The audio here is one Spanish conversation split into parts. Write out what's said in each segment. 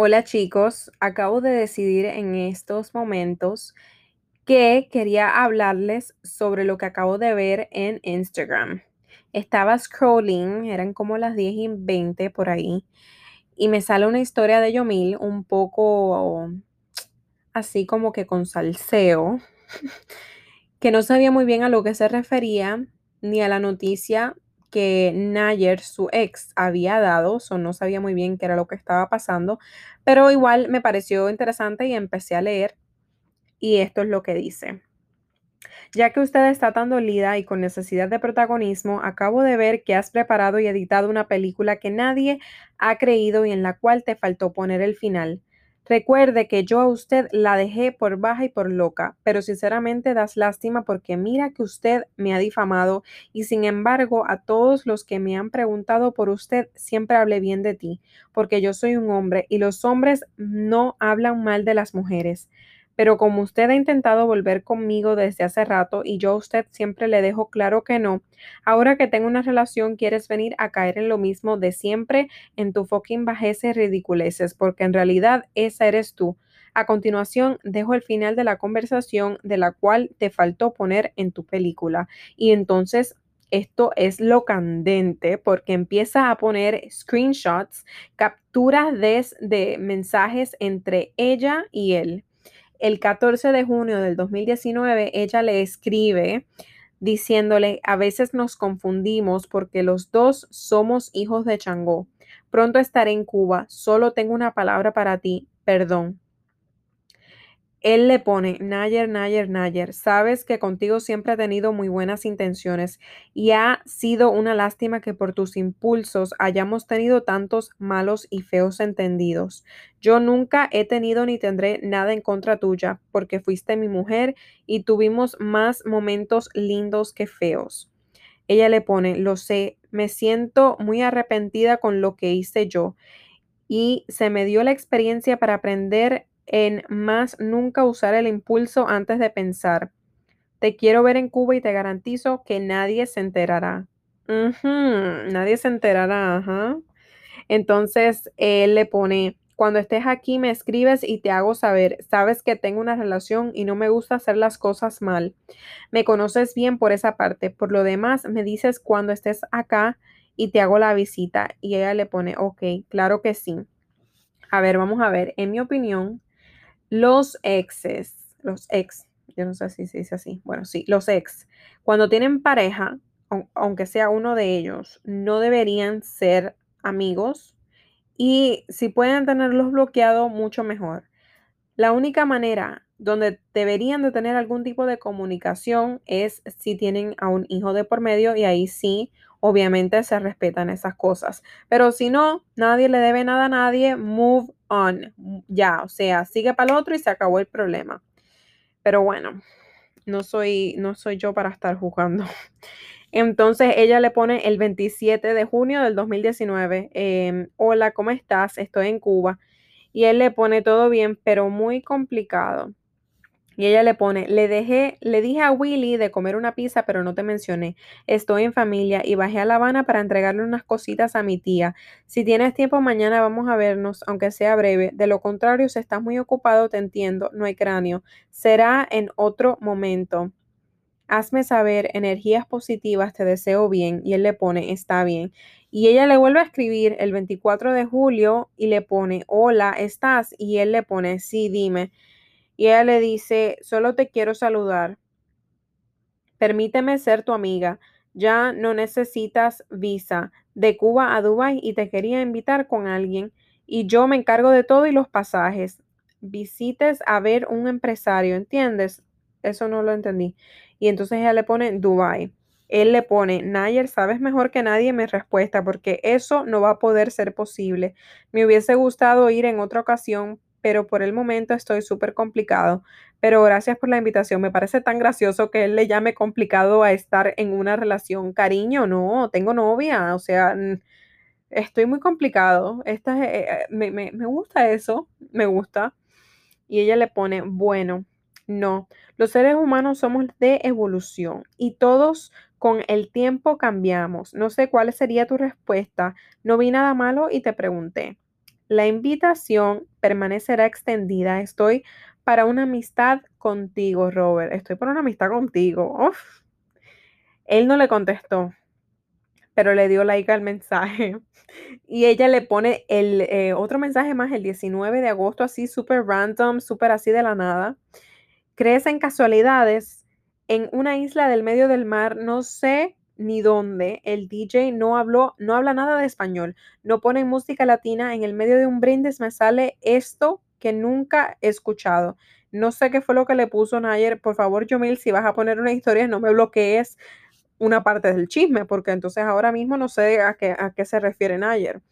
Hola chicos, acabo de decidir en estos momentos que quería hablarles sobre lo que acabo de ver en Instagram. Estaba scrolling, eran como las 10 y 20 por ahí, y me sale una historia de Yomil un poco así como que con salseo, que no sabía muy bien a lo que se refería ni a la noticia que Nayer, su ex, había dado, o no sabía muy bien qué era lo que estaba pasando, pero igual me pareció interesante y empecé a leer y esto es lo que dice. Ya que usted está tan dolida y con necesidad de protagonismo, acabo de ver que has preparado y editado una película que nadie ha creído y en la cual te faltó poner el final. Recuerde que yo a usted la dejé por baja y por loca, pero sinceramente das lástima porque mira que usted me ha difamado y sin embargo a todos los que me han preguntado por usted siempre hablé bien de ti, porque yo soy un hombre y los hombres no hablan mal de las mujeres. Pero como usted ha intentado volver conmigo desde hace rato y yo a usted siempre le dejo claro que no, ahora que tengo una relación quieres venir a caer en lo mismo de siempre, en tu fucking bajeza y ridiculeces, porque en realidad esa eres tú. A continuación, dejo el final de la conversación de la cual te faltó poner en tu película. Y entonces esto es lo candente porque empieza a poner screenshots, capturas de, de mensajes entre ella y él el 14 de junio del 2019, ella le escribe diciéndole, a veces nos confundimos porque los dos somos hijos de Changó. Pronto estaré en Cuba, solo tengo una palabra para ti, perdón. Él le pone, Nayer, Nayer, Nayer, sabes que contigo siempre he tenido muy buenas intenciones y ha sido una lástima que por tus impulsos hayamos tenido tantos malos y feos entendidos. Yo nunca he tenido ni tendré nada en contra tuya, porque fuiste mi mujer y tuvimos más momentos lindos que feos. Ella le pone, lo sé, me siento muy arrepentida con lo que hice yo y se me dio la experiencia para aprender en más nunca usar el impulso antes de pensar. Te quiero ver en Cuba y te garantizo que nadie se enterará. nadie se enterará, ajá. Entonces él le pone, cuando estés aquí me escribes y te hago saber, sabes que tengo una relación y no me gusta hacer las cosas mal. Me conoces bien por esa parte. Por lo demás, me dices cuando estés acá y te hago la visita. Y ella le pone, ok, claro que sí. A ver, vamos a ver. En mi opinión, los exes, los ex, yo no sé si se dice así, bueno, sí, los ex, cuando tienen pareja, aunque sea uno de ellos, no deberían ser amigos y si pueden tenerlos bloqueados, mucho mejor. La única manera donde deberían de tener algún tipo de comunicación es si tienen a un hijo de por medio y ahí sí, obviamente se respetan esas cosas. Pero si no, nadie le debe nada a nadie, move on. Ya, o sea, sigue para el otro y se acabó el problema. Pero bueno, no soy, no soy yo para estar jugando. Entonces ella le pone el 27 de junio del 2019, em, hola, ¿cómo estás? Estoy en Cuba. Y él le pone todo bien, pero muy complicado. Y ella le pone, le dejé, le dije a Willy de comer una pizza, pero no te mencioné. Estoy en familia y bajé a La Habana para entregarle unas cositas a mi tía. Si tienes tiempo, mañana vamos a vernos, aunque sea breve. De lo contrario, si estás muy ocupado, te entiendo, no hay cráneo. Será en otro momento. Hazme saber, energías positivas, te deseo bien. Y él le pone, está bien. Y ella le vuelve a escribir el 24 de julio y le pone, hola, ¿estás? Y él le pone, sí, dime. Y ella le dice, solo te quiero saludar. Permíteme ser tu amiga. Ya no necesitas visa de Cuba a Dubái y te quería invitar con alguien. Y yo me encargo de todo y los pasajes. Visites a ver un empresario, ¿entiendes? Eso no lo entendí. Y entonces ella le pone Dubai. Él le pone, Nayer, sabes mejor que nadie mi respuesta porque eso no va a poder ser posible. Me hubiese gustado ir en otra ocasión, pero por el momento estoy súper complicado. Pero gracias por la invitación. Me parece tan gracioso que él le llame complicado a estar en una relación. Cariño, no, tengo novia, o sea, estoy muy complicado. Esta, eh, eh, me, me, me gusta eso, me gusta. Y ella le pone, bueno, no, los seres humanos somos de evolución y todos con el tiempo cambiamos. No sé cuál sería tu respuesta. No vi nada malo y te pregunté. La invitación permanecerá extendida. Estoy para una amistad contigo, Robert. Estoy para una amistad contigo. Él no le contestó, pero le dio like al mensaje. Y ella le pone el eh, otro mensaje más el 19 de agosto, así súper random, súper así de la nada. ¿Crees en casualidades? En una isla del medio del mar, no sé ni dónde, el DJ no habló, no habla nada de español, no pone música latina, en el medio de un brindis me sale esto que nunca he escuchado. No sé qué fue lo que le puso Nayer. Por favor, Yomil, si vas a poner una historia, no me bloquees una parte del chisme, porque entonces ahora mismo no sé a qué, a qué se refiere Nayer.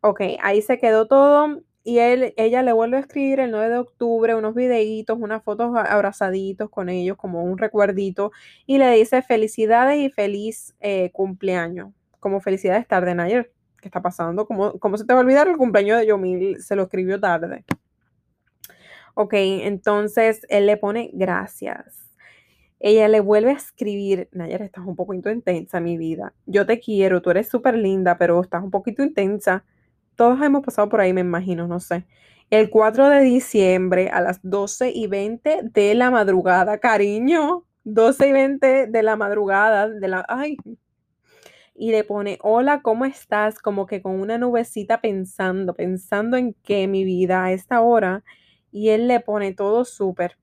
Ok, ahí se quedó todo y él, ella le vuelve a escribir el 9 de octubre unos videitos, unas fotos abrazaditos con ellos como un recuerdito y le dice felicidades y feliz eh, cumpleaños, como felicidades tarde Nayer. ¿Qué está pasando? ¿Cómo, ¿Cómo se te va a olvidar el cumpleaños de Yomil? Se lo escribió tarde. Ok, entonces él le pone gracias. Ella le vuelve a escribir, Nayara, estás un poquito intensa, mi vida. Yo te quiero, tú eres súper linda, pero estás un poquito intensa. Todos hemos pasado por ahí, me imagino, no sé. El 4 de diciembre a las 12 y 20 de la madrugada, cariño. 12 y 20 de la madrugada, de la... Ay. Y le pone, hola, ¿cómo estás? Como que con una nubecita pensando, pensando en qué, mi vida, a esta hora. Y él le pone todo súper.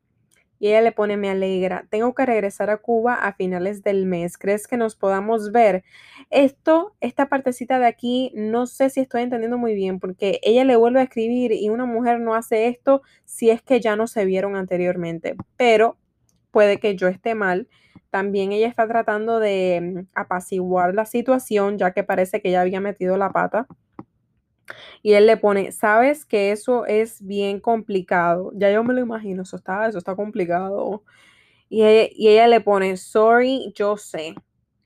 Y ella le pone, me alegra, tengo que regresar a Cuba a finales del mes. ¿Crees que nos podamos ver? Esto, esta partecita de aquí, no sé si estoy entendiendo muy bien, porque ella le vuelve a escribir y una mujer no hace esto si es que ya no se vieron anteriormente. Pero puede que yo esté mal. También ella está tratando de mm, apaciguar la situación, ya que parece que ya había metido la pata. Y él le pone, sabes que eso es bien complicado. Ya yo me lo imagino, eso está, eso está complicado. Y ella, le pone, sorry, yo sé,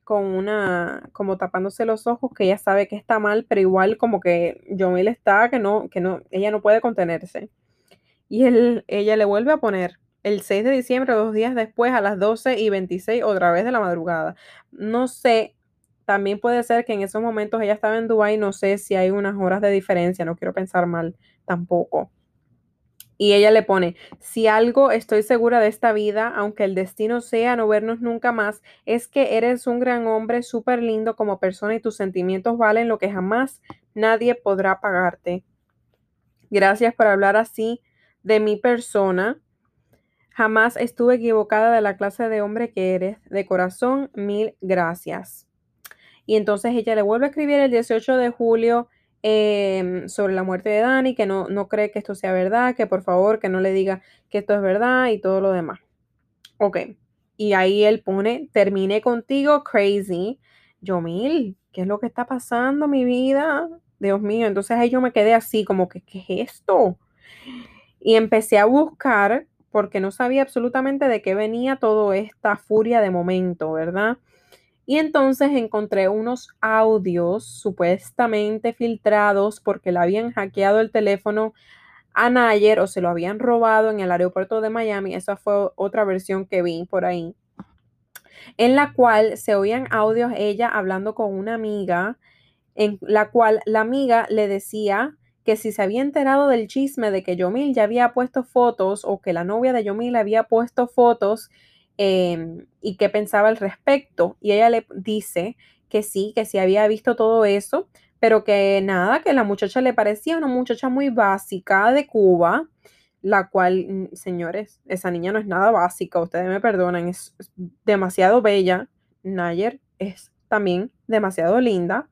con una, como tapándose los ojos, que ella sabe que está mal, pero igual como que Yomil está, que no, que no, ella no puede contenerse. Y él, ella le vuelve a poner, el 6 de diciembre, dos días después, a las 12 y 26, otra vez de la madrugada. No sé también puede ser que en esos momentos ella estaba en Dubái, no sé si hay unas horas de diferencia, no quiero pensar mal tampoco. Y ella le pone, si algo estoy segura de esta vida, aunque el destino sea no vernos nunca más, es que eres un gran hombre, súper lindo como persona y tus sentimientos valen lo que jamás nadie podrá pagarte. Gracias por hablar así de mi persona. Jamás estuve equivocada de la clase de hombre que eres. De corazón, mil gracias. Y entonces ella le vuelve a escribir el 18 de julio em, sobre la muerte de Dani, que no, no cree que esto sea verdad, que por favor que no le diga que esto es verdad y todo lo demás. Ok. Y ahí él pone, terminé contigo, crazy. Yo, mil, ¿qué es lo que está pasando, mi vida? Dios mío. Entonces ahí yo me quedé así, como que, ¿qué es esto? Y empecé a buscar, porque no sabía absolutamente de qué venía toda esta furia de momento, ¿verdad? Y entonces encontré unos audios supuestamente filtrados porque le habían hackeado el teléfono a Nayer o se lo habían robado en el aeropuerto de Miami. Esa fue otra versión que vi por ahí. En la cual se oían audios ella hablando con una amiga, en la cual la amiga le decía que si se había enterado del chisme de que Yomil ya había puesto fotos o que la novia de Yomil había puesto fotos Em, y qué pensaba al respecto. Y ella le dice que sí, que sí había visto todo eso, pero que nada, que la muchacha le parecía una muchacha muy básica de Cuba, la cual, mm, señores, esa niña no es nada básica, ustedes me perdonan, es, demasiado bella. Nayer es también demasiado linda,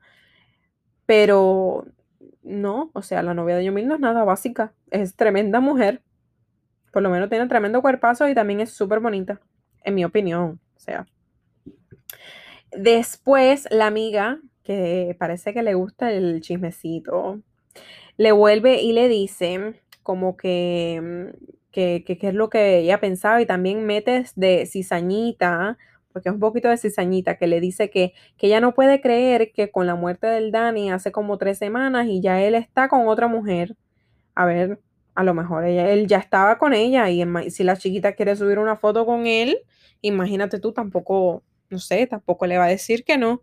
pero no, o sea, la novia de Yomil no es nada básica, es tremenda mujer, por lo menos tiene tremendo cuerpazo y también es súper bonita en mi opinión. O sea. Después, la amiga, que parece que le gusta el chismecito, le vuelve y le dice como que, que, es lo que ella pensaba y también metes de cizañita, porque es un poquito de cizañita, que le dice que, que ella no puede creer que con la muerte del Dani hace como tres semanas y ya él está con otra mujer. A ver, a lo mejor ella, él ya estaba con ella y si la chiquita quiere subir una foto con él, imagínate tú, tampoco, no sé, tampoco le va a decir que no.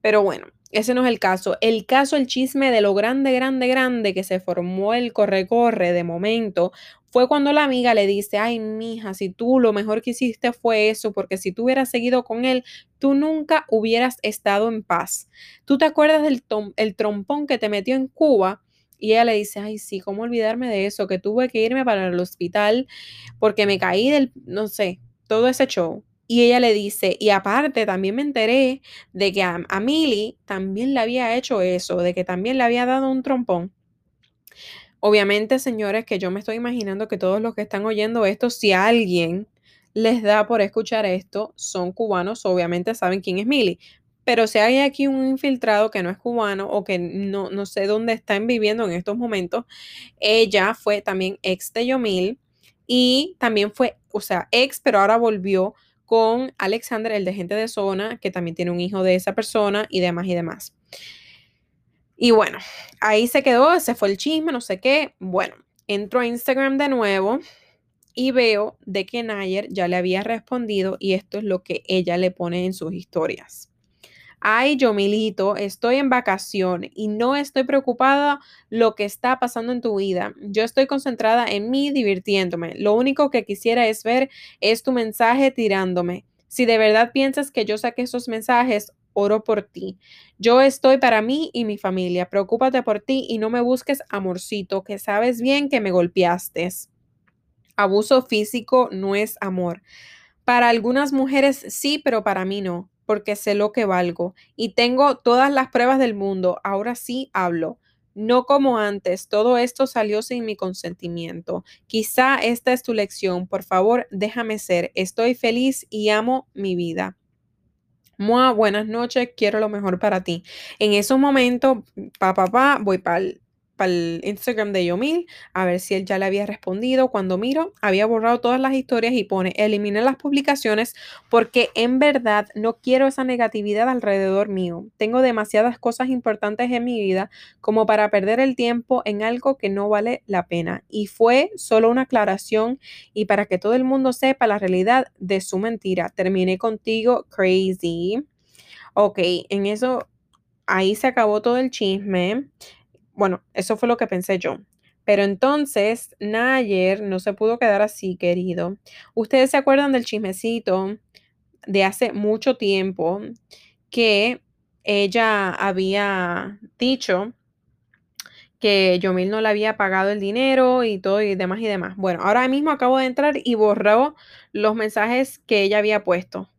Pero bueno, ese no es el caso. El caso, el chisme de lo grande, grande, grande que se formó el corre-corre de momento fue cuando la amiga le dice, ay, mija, si tú lo mejor que hiciste fue eso, porque si tú hubieras seguido con él, tú nunca hubieras estado en paz. ¿Tú te acuerdas del el trompón que te metió en Cuba? Y ella le dice, ay, sí, ¿cómo olvidarme de eso? Que tuve que irme para el hospital porque me caí del, no sé, todo ese show. Y ella le dice, y aparte también me enteré de que a, a Millie también le había hecho eso, de que también le había dado un trompón. Obviamente, señores, que yo me estoy imaginando que todos los que están oyendo esto, si alguien les da por escuchar esto, son cubanos, obviamente saben quién es Millie. Pero si hay aquí un infiltrado que no es cubano o que no, no sé dónde están viviendo en estos momentos, ella fue también ex de Yomil y también fue, o sea, ex, pero ahora volvió con Alexander, el de gente de zona, que también tiene un hijo de esa persona y demás y demás. Y bueno, ahí se quedó, ese fue el chisme, no sé qué. Bueno, entro a Instagram de nuevo y veo de que Nayer ya le había respondido y esto es lo que ella le pone en sus historias. Ay, yo milito, estoy en vacación y no estoy preocupada lo que está pasando en tu vida. Yo estoy concentrada en mí divirtiéndome. Lo único que quisiera es ver es tu mensaje tirándome. Si de verdad piensas que yo saqué esos mensajes, oro por ti. Yo estoy para mí y mi familia. Preocúpate por ti y no me busques amorcito, que sabes bien que me golpeaste. Abuso físico no es amor. Para algunas mujeres sí, pero para mí no porque sé lo que valgo y tengo todas las pruebas del mundo. Ahora sí hablo. No como antes, todo esto salió sin mi consentimiento. Quizá esta es tu lección. Por favor, déjame ser. Estoy feliz y amo mi vida. Mua, buenas noches, quiero lo mejor para ti. En esos momentos, papá, pa, voy para el para el Instagram de Yomil a ver si él ya le había respondido. Cuando miro, había borrado todas las historias y pone elimine las publicaciones porque en verdad no quiero esa negatividad alrededor mío. Tengo demasiadas cosas importantes en mi vida como para perder el tiempo en algo que no vale la pena. Y fue solo una aclaración y para que todo el mundo sepa la realidad de su mentira. Terminé contigo, crazy. Ok, en eso ahí se acabó todo el chisme. Bueno, eso fue lo que pensé yo. Pero entonces, Nayer no se pudo quedar así, querido. Ustedes se acuerdan del chismecito de hace mucho tiempo que ella había dicho que Yomil no le había pagado el dinero y todo y demás y demás. Bueno, ahora mismo acabo de entrar y borró los mensajes que ella había puesto.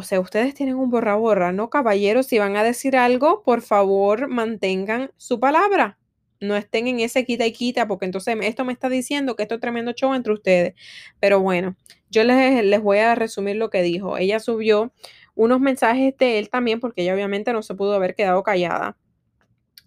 O sea, ustedes tienen un borra borra, ¿no, caballeros? Si van a decir algo, por favor, mantengan su palabra. No estén en ese quita y quita, porque entonces esto me está diciendo que esto es tremendo show entre ustedes. Pero bueno, yo les, les voy a resumir lo que dijo. Ella subió unos mensajes de él también, porque ella obviamente no se pudo haber quedado callada,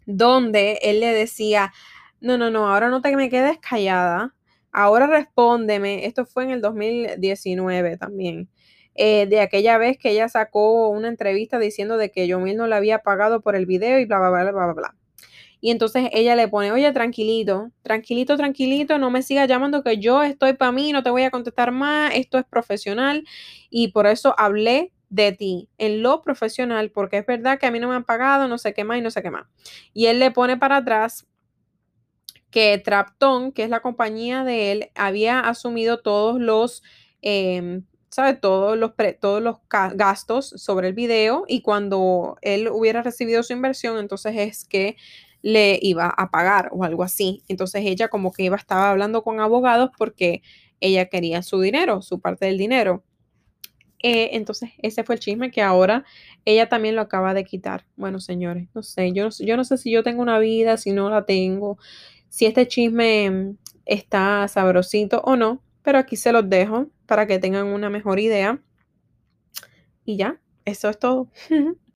donde él le decía, no, no, no, ahora no te me quedes callada, ahora respóndeme. Esto fue en el 2019 también. Eh, de aquella vez que ella sacó una entrevista diciendo de que Yomil no le había pagado por el video y bla, bla, bla, bla, bla. Y entonces ella le pone, oye, tranquilito, tranquilito, tranquilito, no me sigas llamando que yo estoy para mí, no te voy a contestar más, esto es profesional y por eso hablé de ti en lo profesional, porque es verdad que a mí no me han pagado, no sé qué más y no sé qué más. Y él le pone para atrás que Trapton, que es la compañía de él, había asumido todos los... Em, sabe, todos los, todos los gastos sobre el video y cuando él hubiera recibido su inversión, entonces es que le iba a pagar o algo así. Entonces ella como que iba, estaba hablando con abogados porque ella quería su dinero, su parte del dinero. Eh, entonces ese fue el chisme que ahora ella también lo acaba de quitar. Bueno, señores, no sé, yo, yo no sé si yo tengo una vida, si no la tengo, si este chisme está sabrosito o no, pero aquí se los dejo para que tengan una mejor idea. Y ya, eso es todo.